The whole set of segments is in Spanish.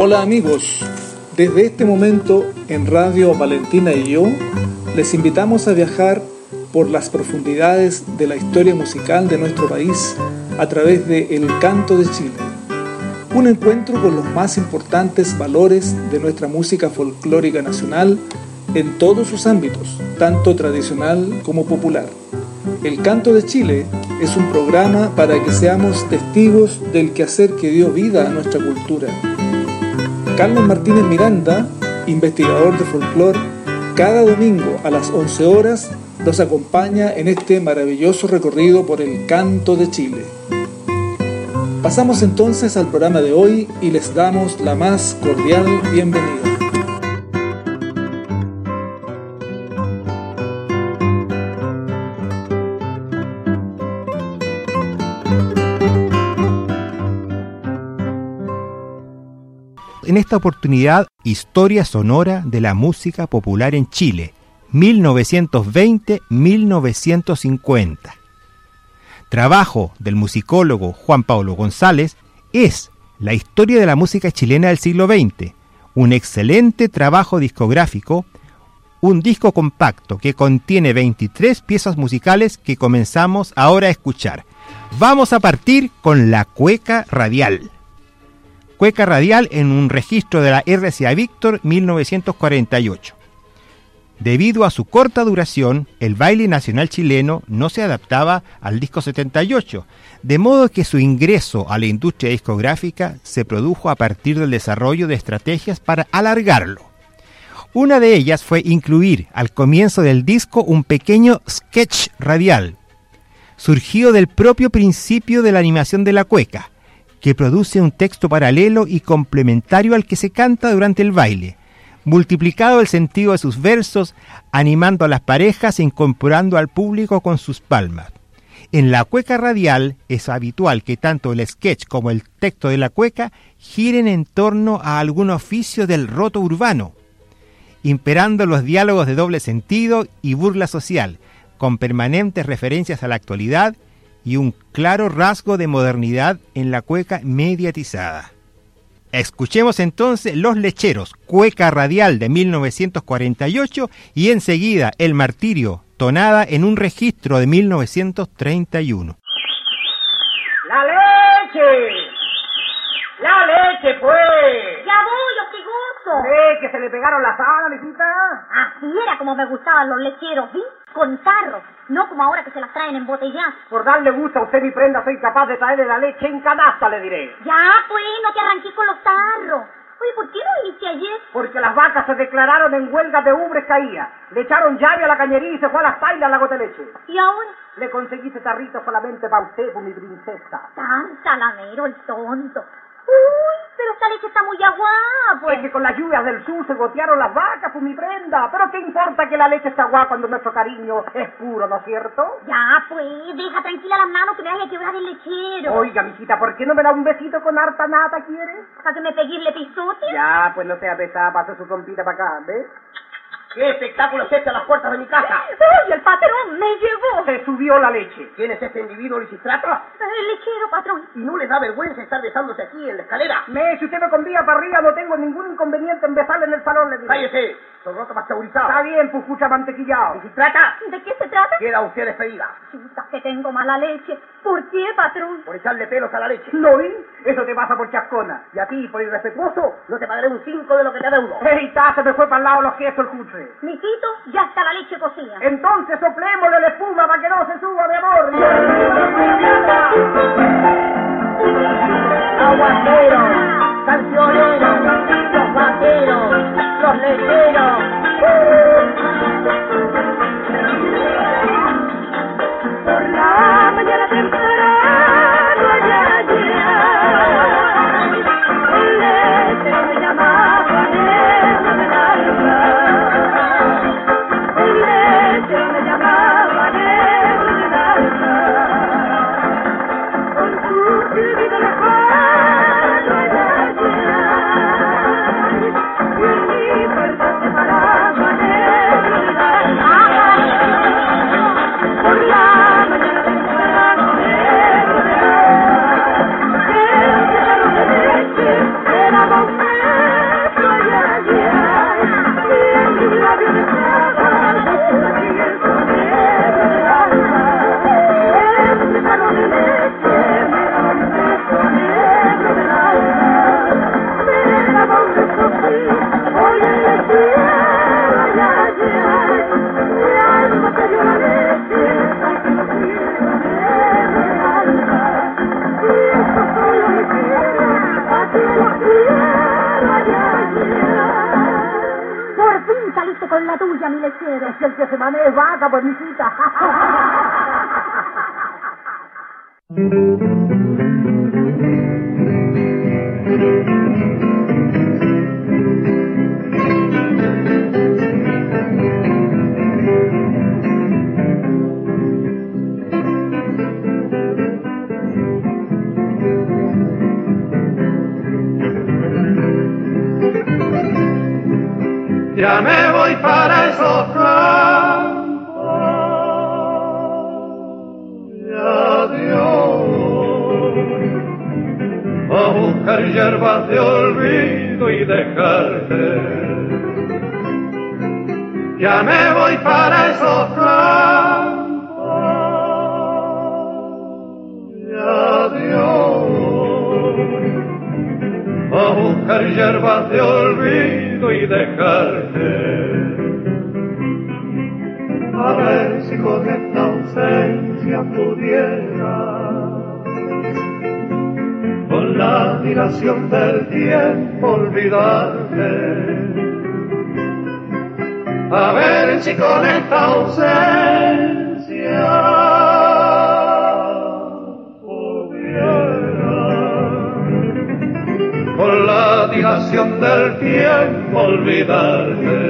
Hola amigos, desde este momento en Radio Valentina y yo les invitamos a viajar por las profundidades de la historia musical de nuestro país a través de El Canto de Chile. Un encuentro con los más importantes valores de nuestra música folclórica nacional en todos sus ámbitos, tanto tradicional como popular. El Canto de Chile es un programa para que seamos testigos del quehacer que dio vida a nuestra cultura Carlos Martínez Miranda, investigador de folclore, cada domingo a las 11 horas nos acompaña en este maravilloso recorrido por el canto de Chile. Pasamos entonces al programa de hoy y les damos la más cordial bienvenida. Esta oportunidad Historia Sonora de la Música Popular en Chile, 1920-1950. Trabajo del musicólogo Juan Pablo González es La historia de la música chilena del siglo XX, un excelente trabajo discográfico, un disco compacto que contiene 23 piezas musicales que comenzamos ahora a escuchar. Vamos a partir con la cueca radial. Cueca Radial en un registro de la RCA Víctor 1948. Debido a su corta duración, el baile nacional chileno no se adaptaba al disco 78, de modo que su ingreso a la industria discográfica se produjo a partir del desarrollo de estrategias para alargarlo. Una de ellas fue incluir al comienzo del disco un pequeño sketch radial, surgido del propio principio de la animación de la cueca, que produce un texto paralelo y complementario al que se canta durante el baile, multiplicado el sentido de sus versos, animando a las parejas e incorporando al público con sus palmas. En la cueca radial es habitual que tanto el sketch como el texto de la cueca giren en torno a algún oficio del roto urbano, imperando los diálogos de doble sentido y burla social, con permanentes referencias a la actualidad y un claro rasgo de modernidad en la cueca mediatizada. Escuchemos entonces Los Lecheros, cueca radial de 1948 y enseguida El Martirio, tonada en un registro de 1931. ¡La leche! ¡La leche, pues! ¡Ya voy, hostigoso! ¿Ve que se le pegaron las alas, mijita? Así era como me gustaban los lecheros, ¿sí? Con tarros, no como ahora que se las traen en botellas. Por darle gusto a usted mi prenda, soy capaz de traerle la leche en canasta, le diré. Ya, pues, no te arranques con los tarros. Oye, ¿por qué no viniste ayer? Porque las vacas se declararon en huelga de ubres caía. Le echaron llave a la cañería y se fue a las pailas la gota de leche. ¿Y ahora? Le conseguí ese tarrito solamente para usted, por mi princesa. Tan salamero el tonto. Uy, pero esta leche está muy aguada, pues. Es que con las lluvias del sur se gotearon las vacas, por mi prenda. Pero ¿qué importa que la leche está aguada cuando nuestro cariño es puro, ¿no es cierto? Ya, pues, deja tranquila las manos que me vaya a quebrar el lechero. Oiga, mijita, ¿por qué no me da un besito con harta nata, quieres? ¿Para que me peguirle pisote? Ya, pues no sea pesada, pase su trompita para acá, ¿ves? ¿Qué espectáculo es este a las puertas de mi casa? ¡Uy, el patrón me llevó! Se subió la leche. ¿Quién es este individuo lisistrata? El lechero, patrón. ¿Y no le da vergüenza estar besándose aquí en la escalera? Me, si usted me convía para arriba, no tengo ningún inconveniente en besarle en el salón, le diré. ¡Cállese! Sorroto pasteurizado. Está bien, pujucha mantequillado. ¿Lisistrata? ¿De qué se trata? Queda usted despedida. Chuta, que tengo mala leche. ¿Por qué, patrón? Por echarle pelos a la leche. ¿No vi? Eso te pasa por chascona. Y a ti, por irrespetuoso, no te pagaré un cinco de lo que te adeudo. ¡Ey, ta! Se me fue para el lado los quesos el cutre. Mijito, ya está la leche cocida. Entonces soplémosle la espuma para que no se suba, mi amor. Aguaceros, cancioneros, la tuya, mi lechero. Es el que se maneja vaca, pues, hierbas de olvido y dejarte. Ya me voy para esos campos. Y adiós a buscar hierbas de olvido y dejarte. A ver si con esta ausencia pudiera, del tiempo olvidarte. A ver si con esta ausencia pudiera con la dilación del tiempo olvidarte.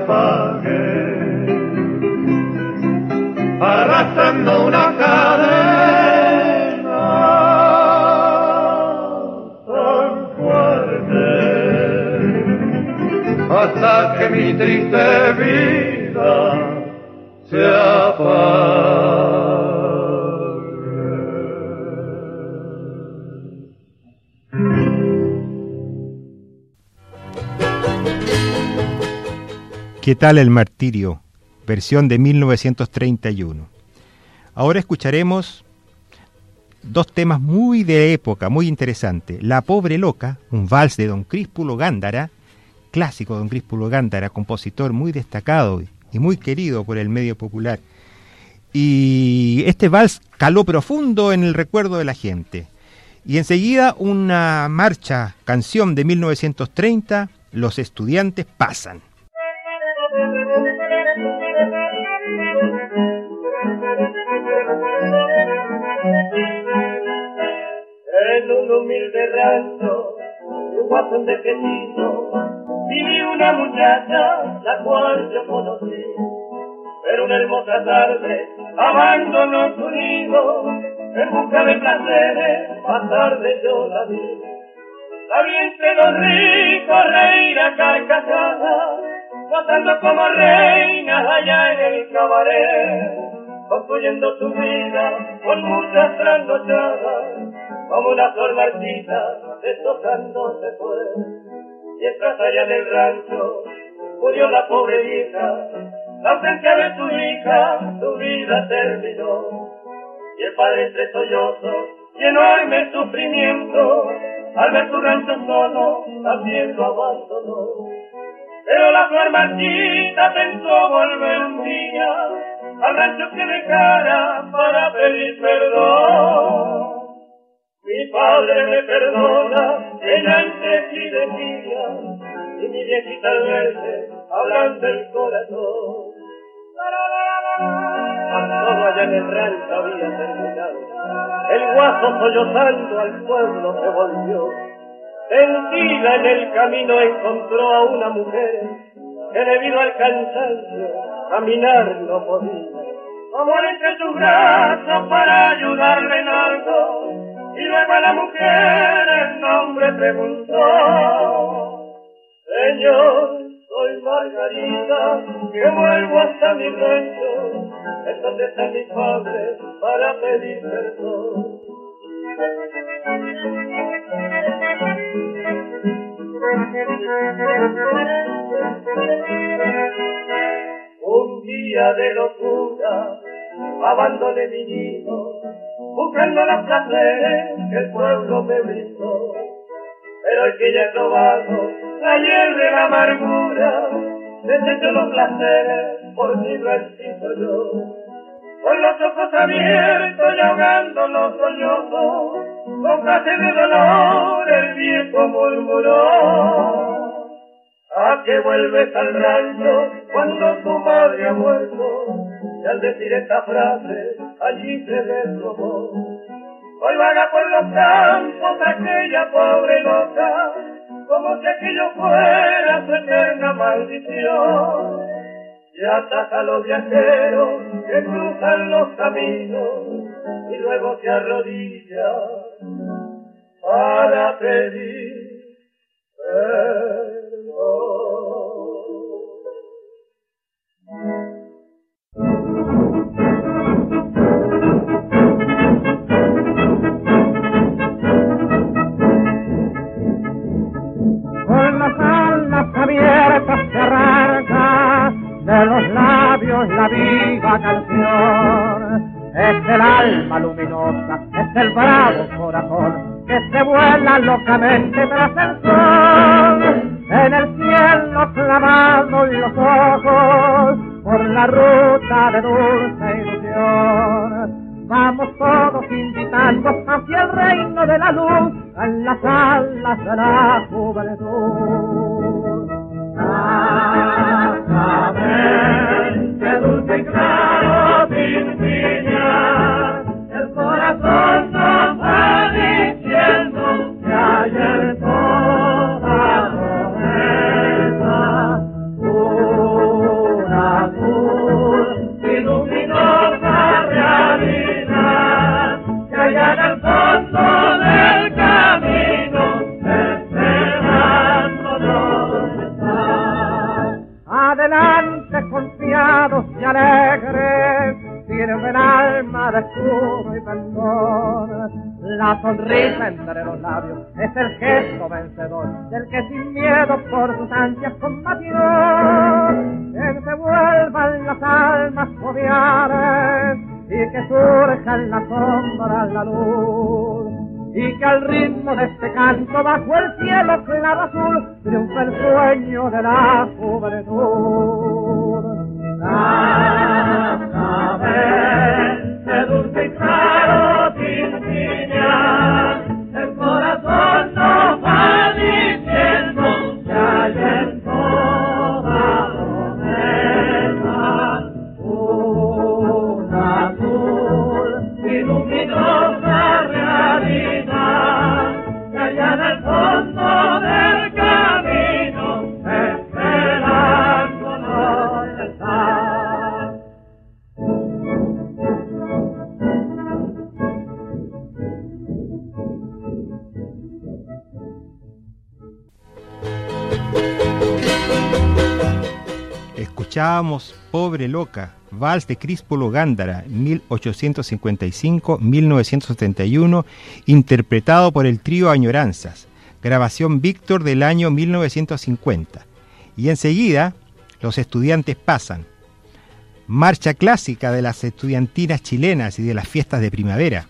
Apague. Arrastrando una cadena tan fuerte hasta que mi ¿Qué tal el martirio? Versión de 1931. Ahora escucharemos dos temas muy de época, muy interesantes. La pobre loca, un vals de don Críspulo Gándara, clásico don Críspulo Gándara, compositor muy destacado y muy querido por el medio popular. Y este vals caló profundo en el recuerdo de la gente. Y enseguida una marcha, canción de 1930, Los estudiantes pasan. En un humilde rancho, un guapón de quesito, viví una muchacha, la cual yo conocí. Pero una hermosa tarde, abandonó su nido, en busca de placeres, más tarde yo la vi. La vi entre los ricos reír a carcajadas, gozando como reinas allá en el cabaret, construyendo su vida con muchas trasnochadas, como una flor marchita deshojando se fue. Mientras allá en el rancho murió la pobre vieja, la ausencia de su hija, su vida terminó. Y el padre entre sollozos y enorme sufrimiento, al ver su rancho solo, también lo abandonó. Pero la flor marchita pensó volver un día al rancho que dejara para pedir perdón. Mi padre me perdona, entre sí decía, y mi viejita al verse, hablando el corazón. A todo allá en el rancho había terminado, El guaso sollozando al pueblo se volvió. Tendida en el camino encontró a una mujer que debido al cansancio caminar no podía. Amor entre sus brazos para ayudarle en algo y luego a la mujer el nombre preguntó. Señor, soy Margarita, que vuelvo hasta mi rancho, en donde está mi padre para pedir perdón. Un día de locura abandoné mi nido, buscando los placeres que el pueblo me brindó. Pero el que ya he probado la de la amargura, desecho los placeres por mi recibo yo. Con los ojos abiertos y ahogando los sollozos, con de dolor el viejo murmuró. ¿A qué vuelves al rancho cuando tu madre ha muerto? Y al decir esta frase, allí se desplomó. Hoy vaga por los campos aquella pobre loca, como si aquello fuera su eterna maldición. Y ataja a los viajeros que cruzan los caminos y luego se arrodilla para pedir perdón. Los labios la viva canción. Es el alma luminosa, es el bravo corazón que se vuela locamente tras el sol. En el cielo clavado los ojos por la ruta de dulce ilusión. Vamos todos invitando hacia el reino de la luz, en las alas de la juventud. Exactamente, dulce y claro, Virginia, el corazón La sonrisa entre los labios es el gesto vencedor del que sin miedo por sus ansias combatió. Que se vuelvan las almas joviales y que surja en la sombra la luz. Y que al ritmo de este canto bajo el cielo claro azul triunfe el sueño de la juventud. Exactamente, Escuchábamos Pobre Loca, Vals de Críspolo Gándara, 1855-1971, interpretado por el trío Añoranzas, grabación Víctor del año 1950. Y enseguida, los estudiantes pasan. Marcha clásica de las estudiantinas chilenas y de las fiestas de primavera.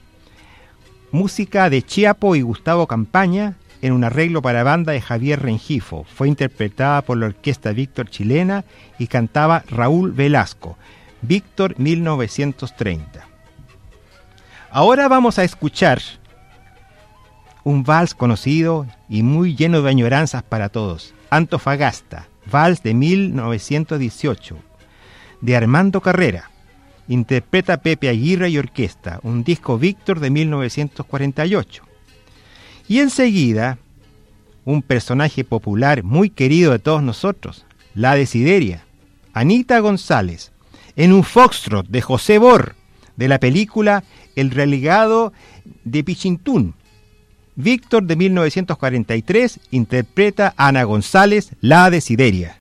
Música de Chiapo y Gustavo Campaña en un arreglo para banda de Javier Rengifo. Fue interpretada por la orquesta Víctor chilena y cantaba Raúl Velasco. Víctor 1930. Ahora vamos a escuchar un vals conocido y muy lleno de añoranzas para todos. Antofagasta, vals de 1918, de Armando Carrera. interpreta Pepe Aguirre y Orquesta, un disco Víctor de 1948. Y enseguida, un personaje popular muy querido de todos nosotros, la Desideria, Anita González, en un foxtrot de José Bor, de la película El relegado de Pichintún. Víctor de 1943 interpreta a Ana González, la Desideria.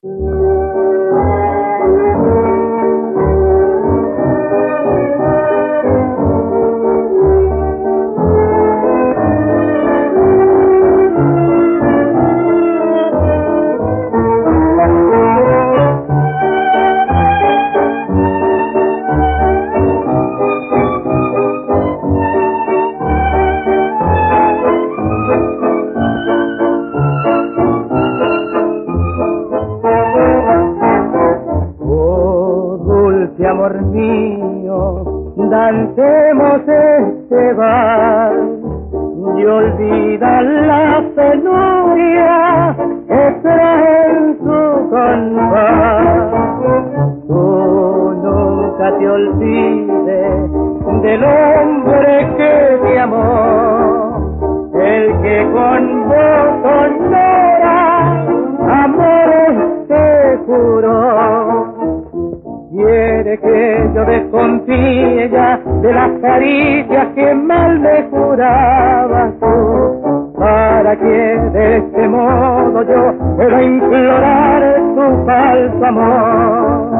Caricias que mal me jurabas tú, para que de este modo yo pueda implorar tu falso amor.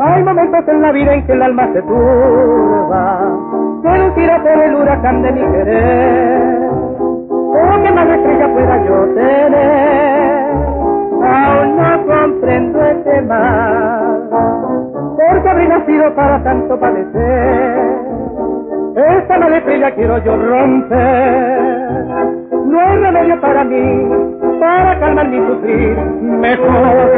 Hay momentos en la vida en que el alma se turba, de mi querer. Oh, que más estrella pueda yo tener, aún no comprendo este mal, porque habré nacido para tanto padecer. Esta mala estrella quiero yo romper, no hay remedio para mí, para calmar mi sufrir, mejor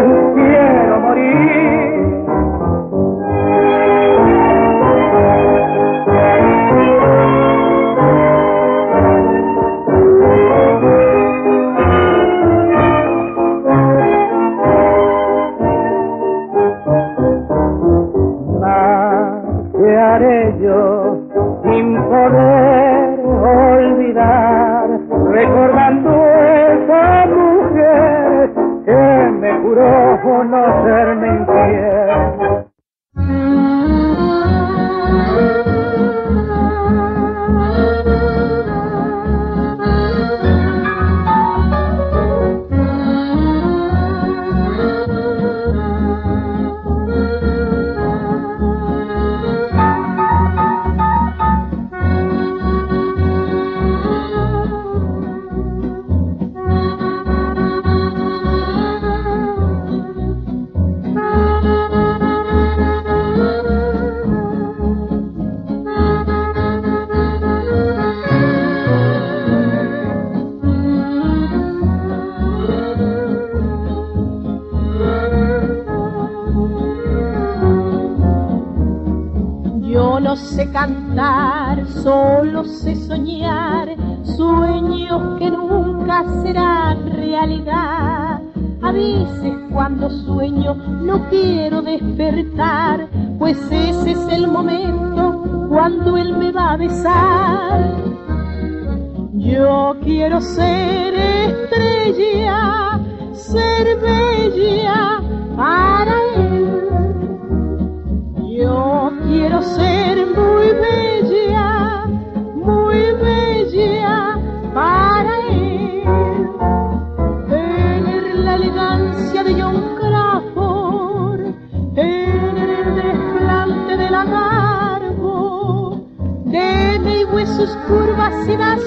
huesos curvas y más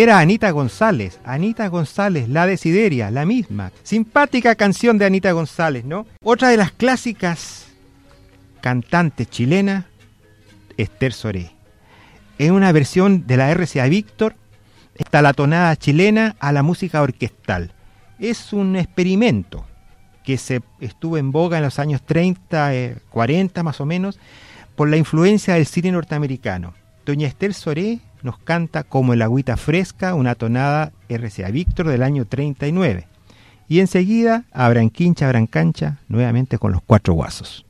Era Anita González, Anita González, la Desideria, la misma. Simpática canción de Anita González, ¿no? Otra de las clásicas cantantes chilenas, Esther Soré. Es una versión de la RCA Víctor, está la tonada chilena a la música orquestal. Es un experimento que se estuvo en boga en los años 30, eh, 40 más o menos, por la influencia del cine norteamericano. Doña Esther Soré nos canta como el agüita fresca, una tonada RCA Víctor del año 39. Y enseguida, abran quincha, abran cancha, nuevamente con los cuatro guasos.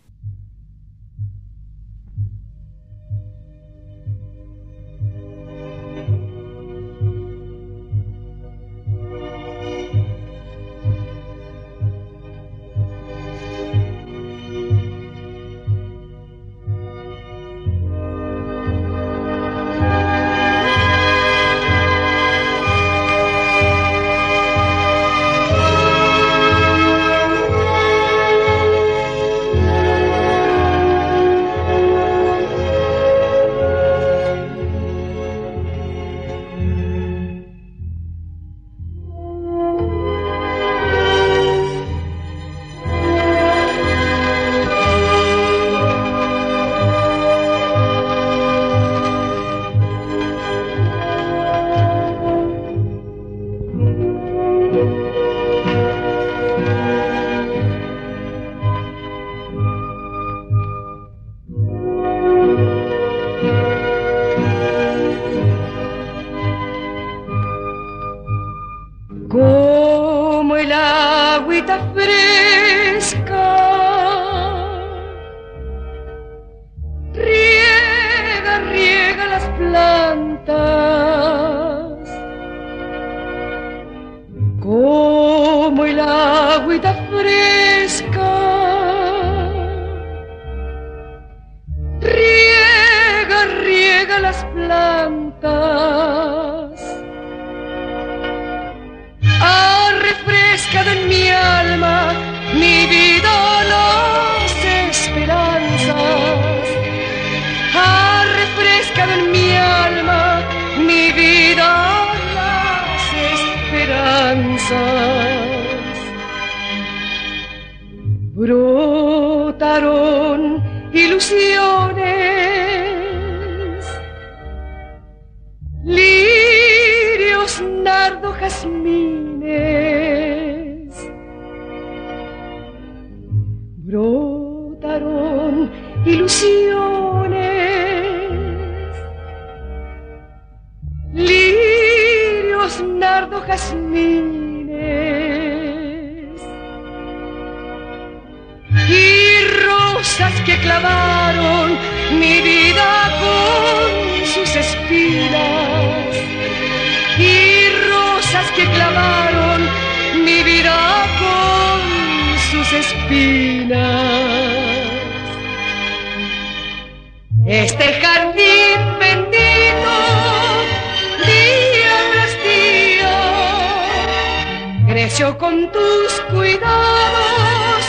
yo con tus cuidados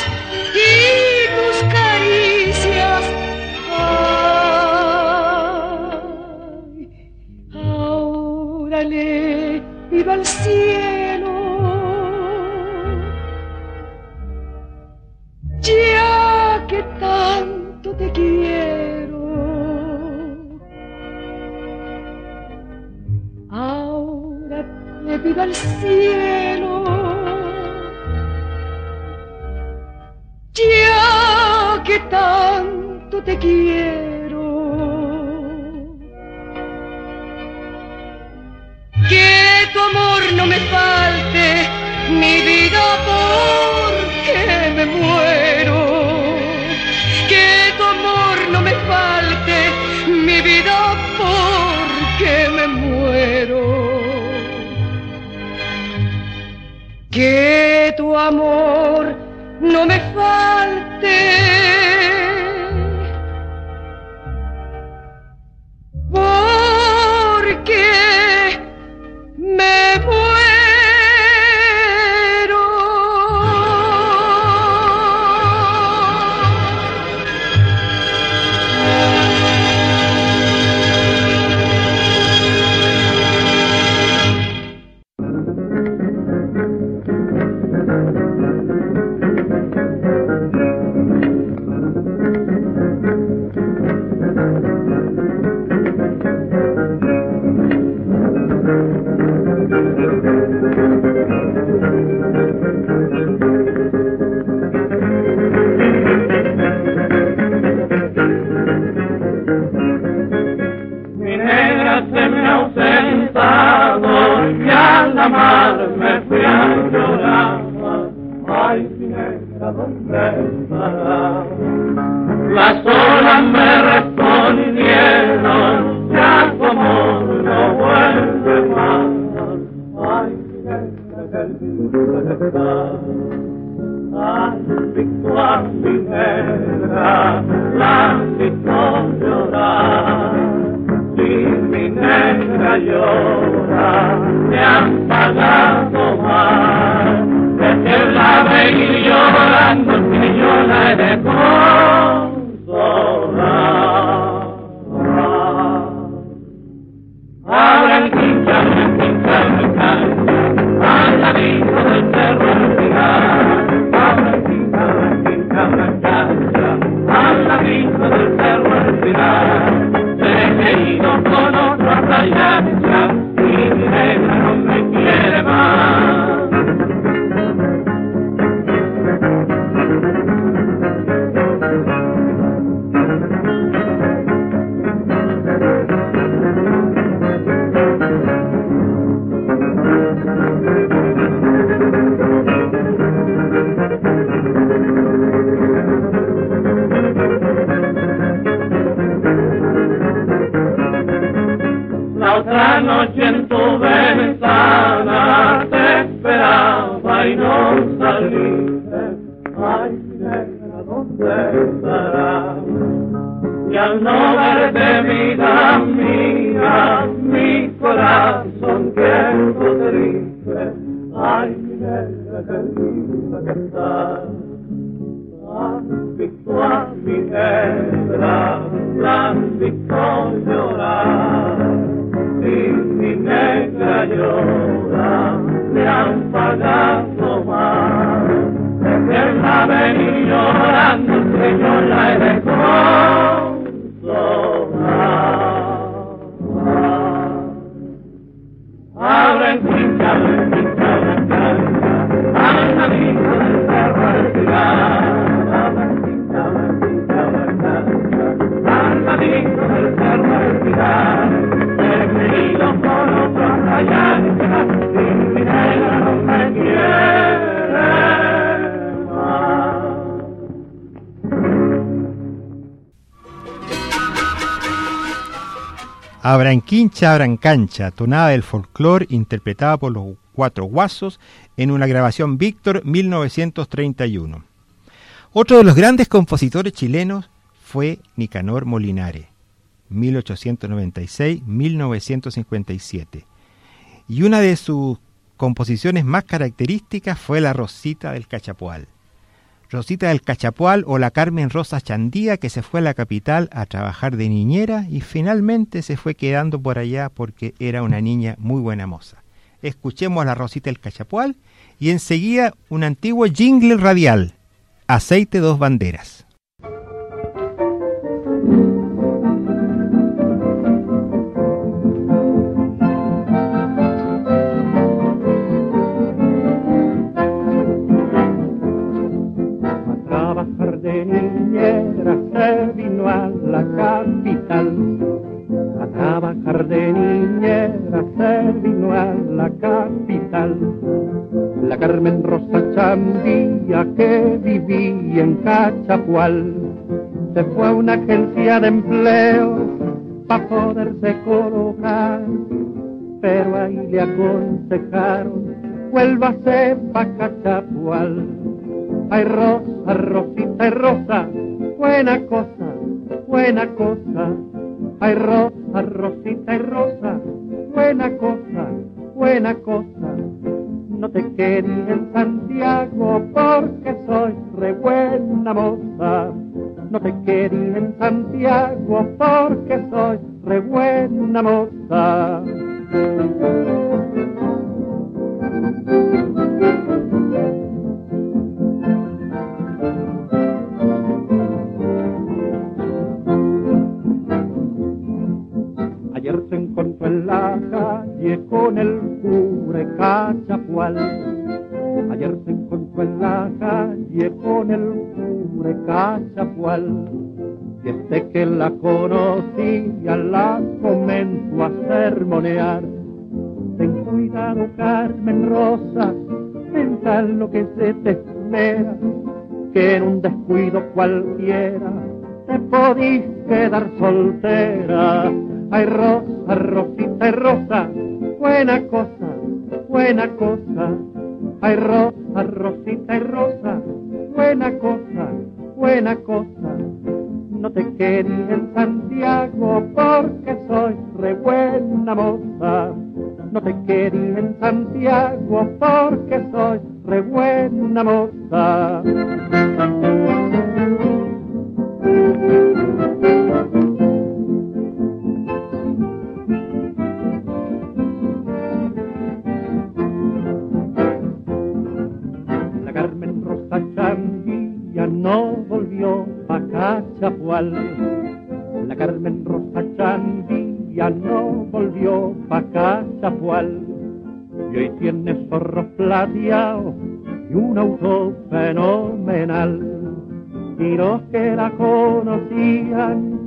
y tus caricias. Ay, ahora le vivo al cielo. Ya que tanto te quiero. Ahora le pido al cielo. Tanto te quiero, que tu amor no me falte, mi vida porque me muero, que tu amor no me falte, mi vida porque me muero. Que tu amor no me falte. Mi no saliste. Ay, mi negra, ¿dónde estarás? Y al no quincha, abran cancha, tonada del folclore interpretada por los cuatro guasos en una grabación Víctor 1931. Otro de los grandes compositores chilenos fue Nicanor Molinare, 1896-1957. Y una de sus composiciones más características fue La Rosita del Cachapual. Rosita del Cachapual o la Carmen Rosa Chandía que se fue a la capital a trabajar de niñera y finalmente se fue quedando por allá porque era una niña muy buena moza. Escuchemos a la Rosita del Cachapual y enseguida un antiguo jingle radial, Aceite dos banderas. Cachapual se fue a una agencia de empleo para poderse colocar, pero ahí le aconsejaron vuélvase pa' Cachapual. Ay Rosa, Rosita y Rosa, buena cosa, buena cosa. Ay Rosa, Rosita y Rosa, buena cosa, buena cosa. No te quería en Santiago porque soy re buena moza. No te quería en Santiago porque soy re buena moza. Con el cure Cachapual. Ayer se encontró en la calle con el cure Cachapual. Y este que la conocía la comenzó a sermonear. Ten cuidado, Carmen Rosa, pensar lo que se te espera, que en un descuido cualquiera te podís quedar soltera. Ay, Rosa, Rosita Rosa, buena cosa, buena cosa. Ay, Rosa, Rosita y Rosa, buena cosa, buena cosa. No te quería en Santiago porque soy re buena moza. No te quería en Santiago porque soy re buena moza. La Carmen Rosa Chandía no volvió pa' Cachapual. Y hoy tiene zorros plateados y un auto fenomenal. Y los que la conocían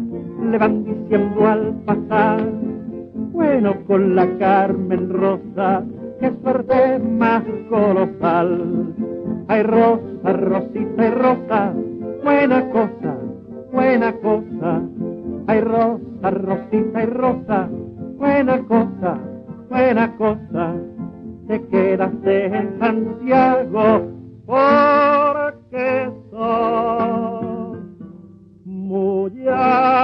le van diciendo al pasar, bueno con la Carmen Rosa, que suerte más colosal. Ay Rosa, Rosita y Rosa, buena cosa, buena cosa. Ay Rosa, Rosita y Rosa, buena cosa, buena cosa. Te quedaste en Santiago porque sos muy habilosa.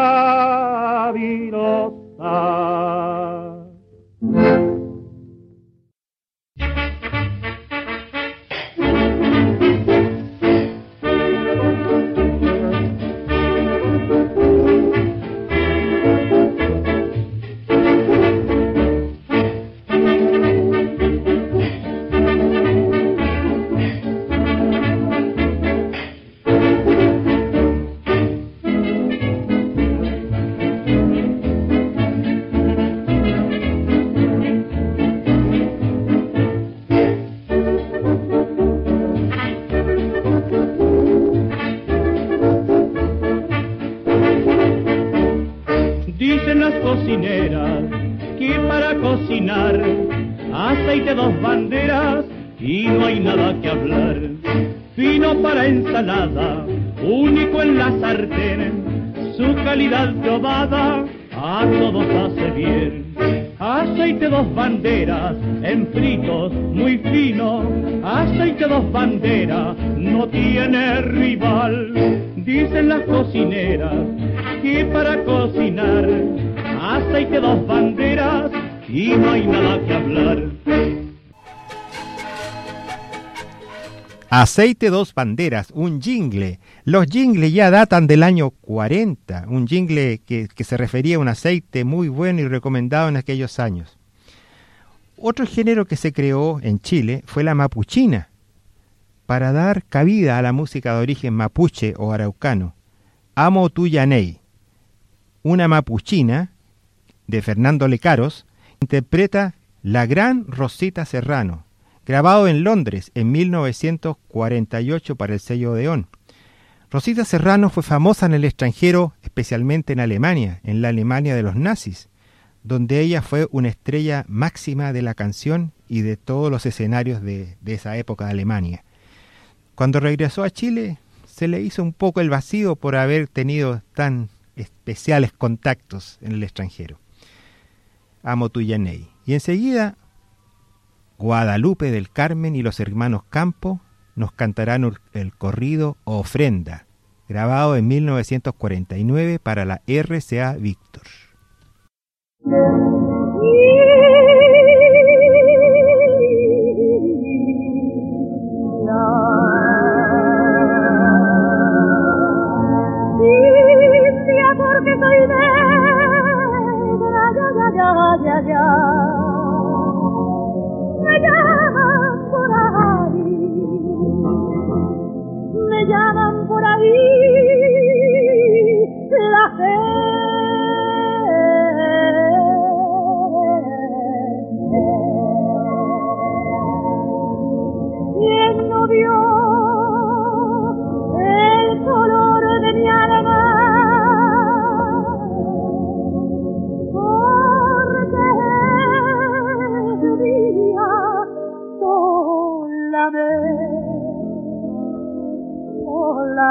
Aceite dos banderas, un jingle. Los jingles ya datan del año 40, un jingle que, que se refería a un aceite muy bueno y recomendado en aquellos años. Otro género que se creó en Chile fue la mapuchina, para dar cabida a la música de origen mapuche o araucano. Amo tu Yaney. Una mapuchina de Fernando Lecaros interpreta La Gran Rosita Serrano, grabado en Londres en 1948 para el sello Odeón. Rosita Serrano fue famosa en el extranjero, especialmente en Alemania, en la Alemania de los nazis, donde ella fue una estrella máxima de la canción y de todos los escenarios de, esa época de Alemania. Cuando regresó a Chile, se le hizo un poco el vacío por haber tenido tan especiales contactos en el extranjero. Amo tu Yanei. Y enseguida, Guadalupe del Carmen y los hermanos Campo nos cantarán el corrido Ofrenda, grabado en 1949 para la RCA Víctor.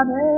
Solamente.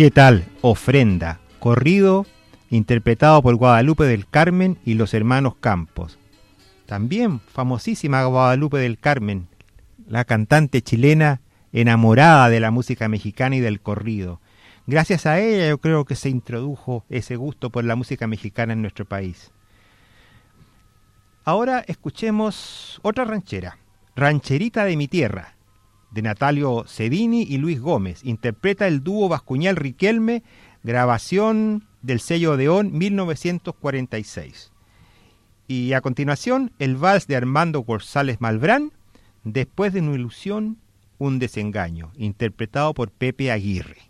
¿Qué tal? Ofrenda, corrido interpretado por Guadalupe del Carmen y los hermanos Campos. También famosísima Guadalupe del Carmen, la cantante chilena enamorada de la música mexicana y del corrido. Gracias a ella yo creo que se introdujo ese gusto por la música mexicana en nuestro país. Ahora escuchemos otra ranchera, Rancherita de mi tierra, de Natalio Cedini y Luis Gómez. Interpreta el dúo Bascuñal Riquelme, grabación del sello Odeón 1946. Y a continuación, el vals de Armando González Malbrán, Después de una ilusión, un desengaño, interpretado por Pepe Aguirre.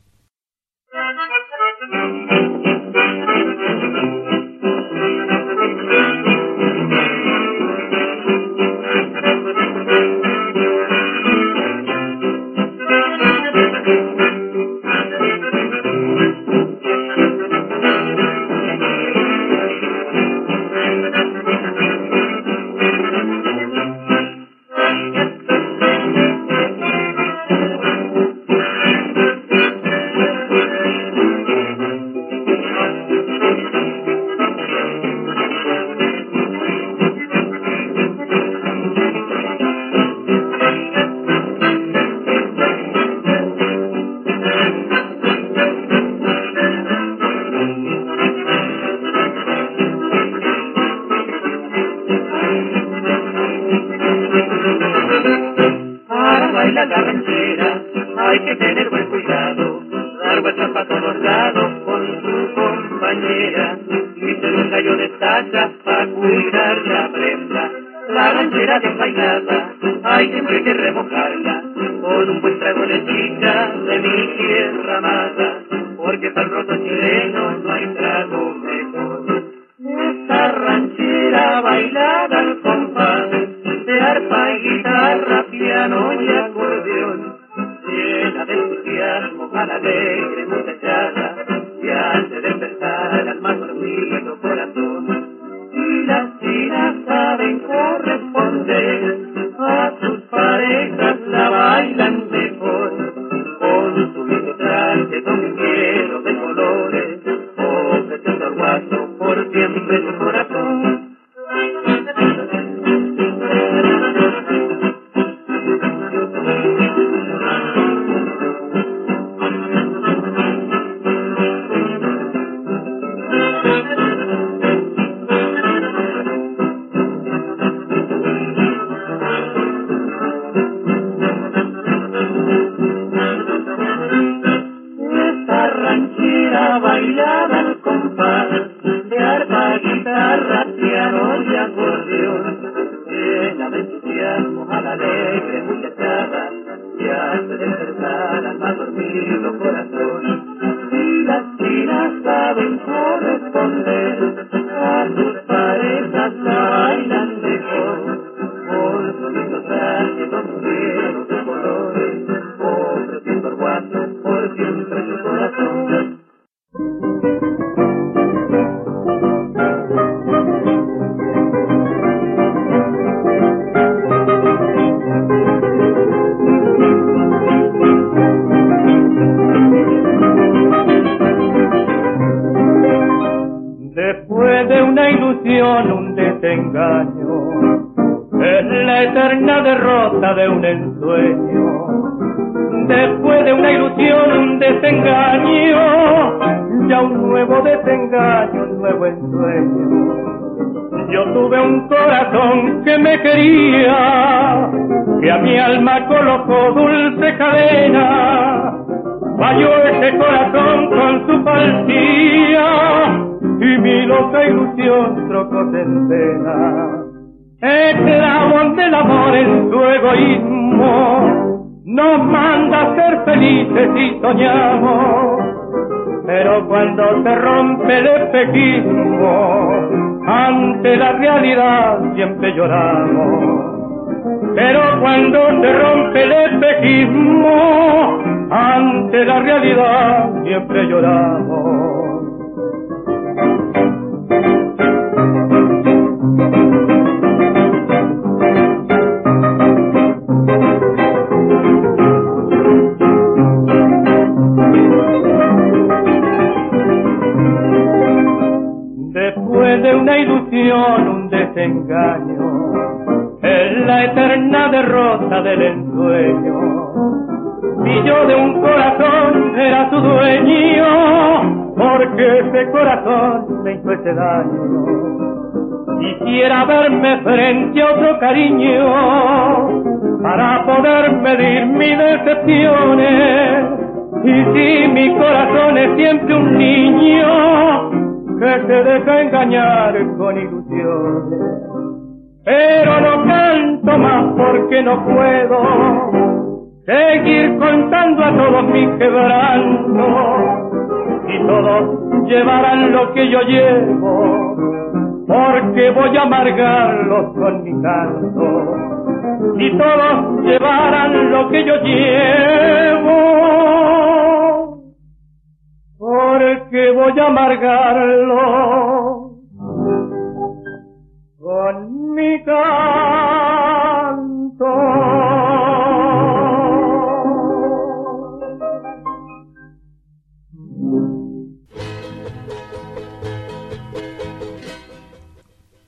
hay siempre que remojarla con un buen trago de chica de mi tierra amada, porque está roto chileno un desengaño, es la eterna derrota de un ensueño. Después de una ilusión, un desengaño, ya un nuevo desengaño, un nuevo ensueño. Yo tuve un corazón que me quería, que a mi alma colocó dulce cadena. Falló ese corazón con su falsía y mi loca ilusión trocó en pena. Esclavos del amor en su egoísmo, nos manda ser felices y soñamos. Pero cuando se rompe el espejismo, ante la realidad siempre lloramos. Pero cuando se rompe el espejismo, ante la realidad siempre lloramos. De una ilusión, un desengaño, es la eterna derrota del ensueño. Y yo de un corazón era su dueño, porque ese corazón me hizo ese daño. Quisiera verme frente a otro cariño, para poder medir mis decepciones. Y si mi corazón es siempre un niño, se deja engañar con ilusiones. Pero no canto más porque no puedo seguir contando a todos mis quebrantos. Y todos llevarán lo que yo llevo porque voy a amargarlos con mi canto. Y todos llevarán lo que yo llevo porque voy a amargarlo con mi canto.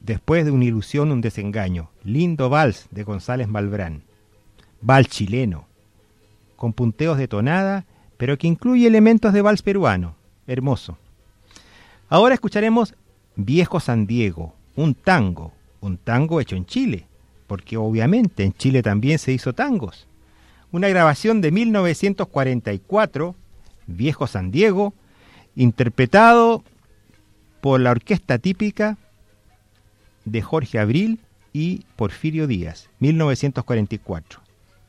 Después de una ilusión, un desengaño. Lindo vals de González Malbrán. Vals chileno, con punteos de tonada, pero que incluye elementos de vals peruano. Hermoso. Ahora escucharemos Viejo San Diego, un tango, un tango hecho en Chile, porque obviamente en Chile también se hizo tangos. Una grabación de 1944, Viejo San Diego, interpretado por la orquesta típica de Jorge Abril y Porfirio Díaz, 1944.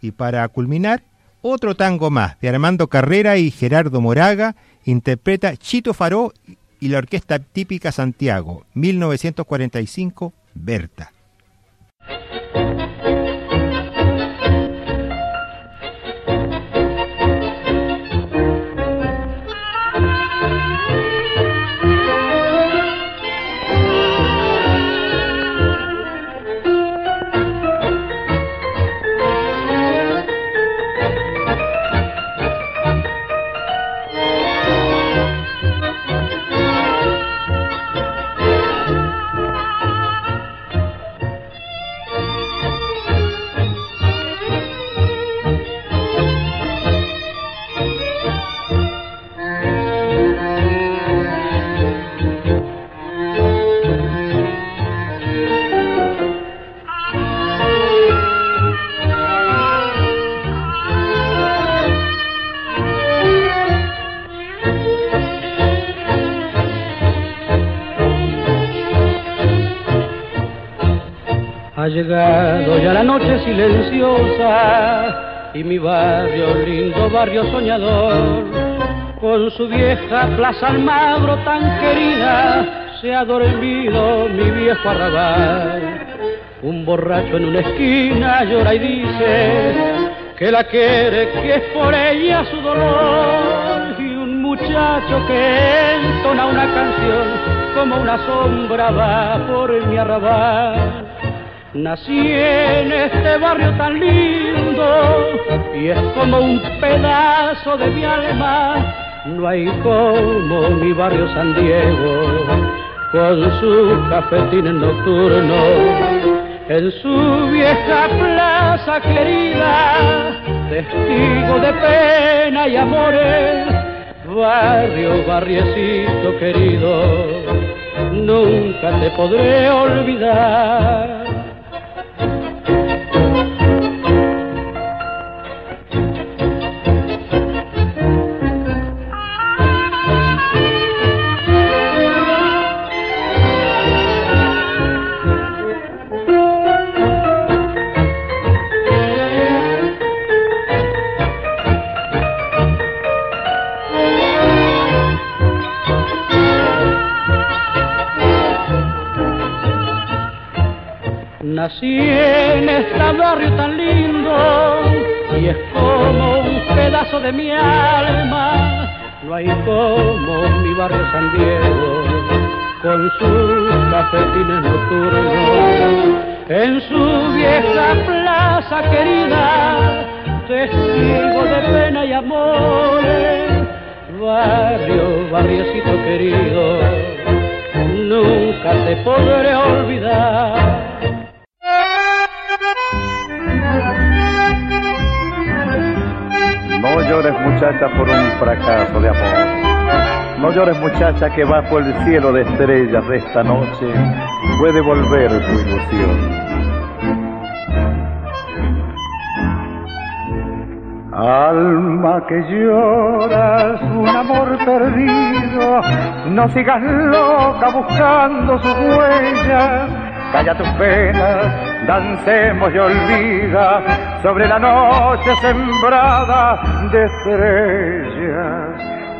Y para culminar, otro tango más de Armando Carrera y Gerardo Moraga interpreta Chito Faró y la orquesta típica Santiago, 1945, Berta. Noche silenciosa y mi barrio, lindo barrio soñador, con su vieja Plaza Almagro tan querida, se ha dormido mi viejo arrabal. Un borracho en una esquina llora y dice que la quiere, que es por ella su dolor. Y un muchacho que entona una canción como una sombra va por mi arrabal. Nací en este barrio tan lindo y es como un pedazo de mi alma. No hay como mi barrio San Diego con sus cafetines nocturnos en su vieja plaza querida, testigo de pena y amores, barrio, barriecito querido, nunca te podré olvidar. Muchacha que bajo el cielo de estrellas de esta noche puede volver tu ilusión. Alma que lloras un amor perdido, no sigas loca buscando sus huellas, calla tus penas, dancemos y olvida sobre la noche sembrada de estrellas.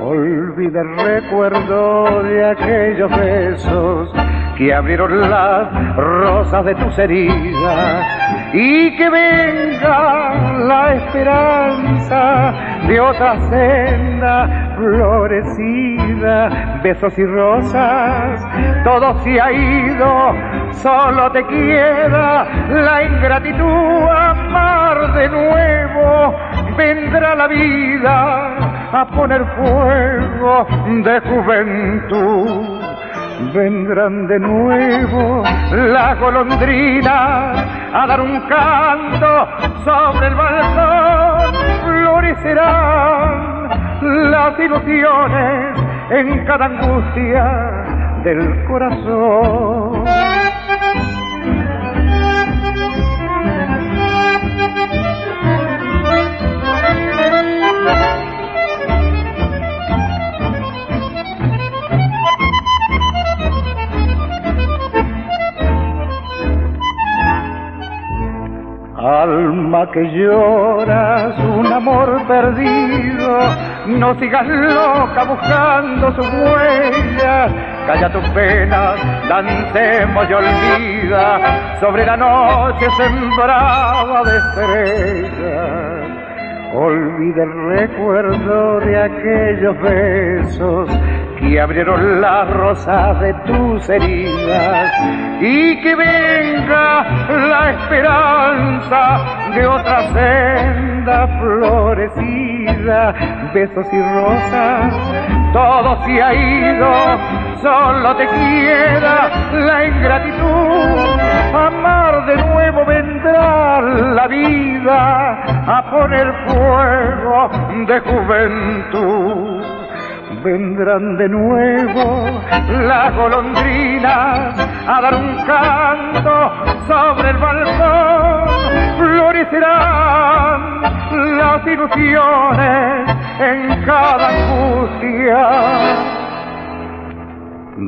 Olvida el recuerdo de aquellos besos que abrieron las rosas de tus heridas y que venga la esperanza de otra senda florecida, besos y rosas, todo se ha ido, solo te queda la ingratitud, amar de nuevo, vendrá la vida a poner fuego de juventud. Vendrán de nuevo las golondrinas a dar un canto sobre el balcón. Florecerán las ilusiones en cada angustia del corazón. Alma que lloras un amor perdido, no sigas loca buscando su huella. Calla tus penas, dancemos y olvida sobre la noche sembrada de estrellas. Olvida el recuerdo de aquellos besos que abrieron las rosas de tus heridas y que venga la esperanza de otra senda florecida, besos y rosas, todo se ha ido, solo te quiera la ingratitud, amar de nuevo vendrá la vida a poner fuego de juventud vendrán de nuevo las golondrinas a dar un canto sobre el balcón. Florecerán las ilusiones en cada angustia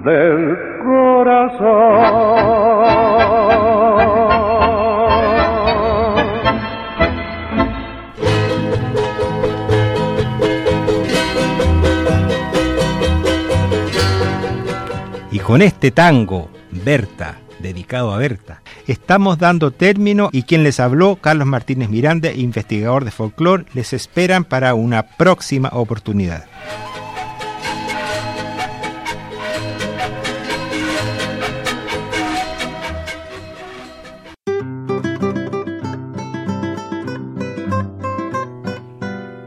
del corazón. Con este tango, Berta, dedicado a Berta, estamos dando término y quien les habló, Carlos Martínez Miranda, investigador de folclore, les esperan para una próxima oportunidad.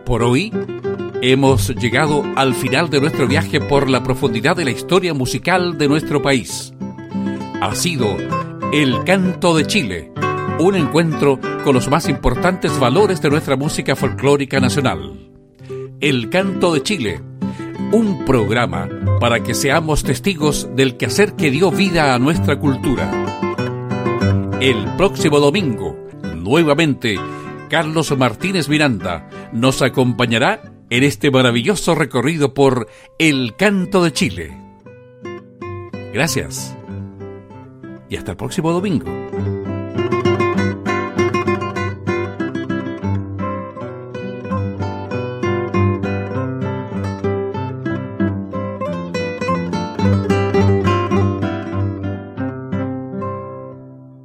Por hoy hemos llegado al final de nuestro viaje por la profundidad de la historia musical de nuestro país. Ha sido El Canto de Chile, un encuentro con los más importantes valores de nuestra música folclórica nacional. El Canto de Chile, un programa para que seamos testigos del quehacer que dio vida a nuestra cultura. El próximo domingo, nuevamente, Carlos Martínez Miranda nos acompañará en este maravilloso recorrido por El Canto de Chile. Gracias y hasta el próximo domingo.